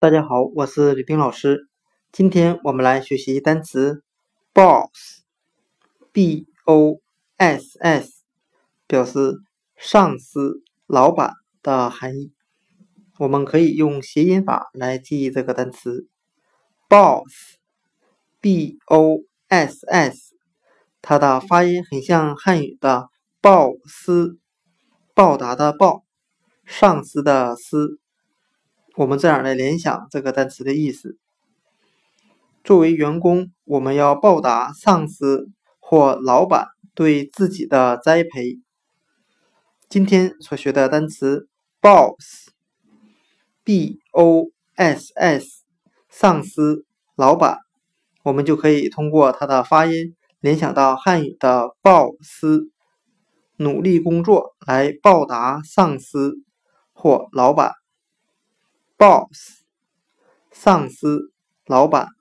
大家好，我是李冰老师。今天我们来学习单词 boss，b o s s，表示上司、老板的含义。我们可以用谐音法来记忆这个单词 boss，b o s s，它的发音很像汉语的报司，报答的报，上司的司。我们这样来联想这个单词的意思：作为员工，我们要报答上司或老板对自己的栽培。今天所学的单词 boss，b o s s，上司、老板，我们就可以通过它的发音联想到汉语的报司，努力工作来报答上司或老板。boss，上司、老板。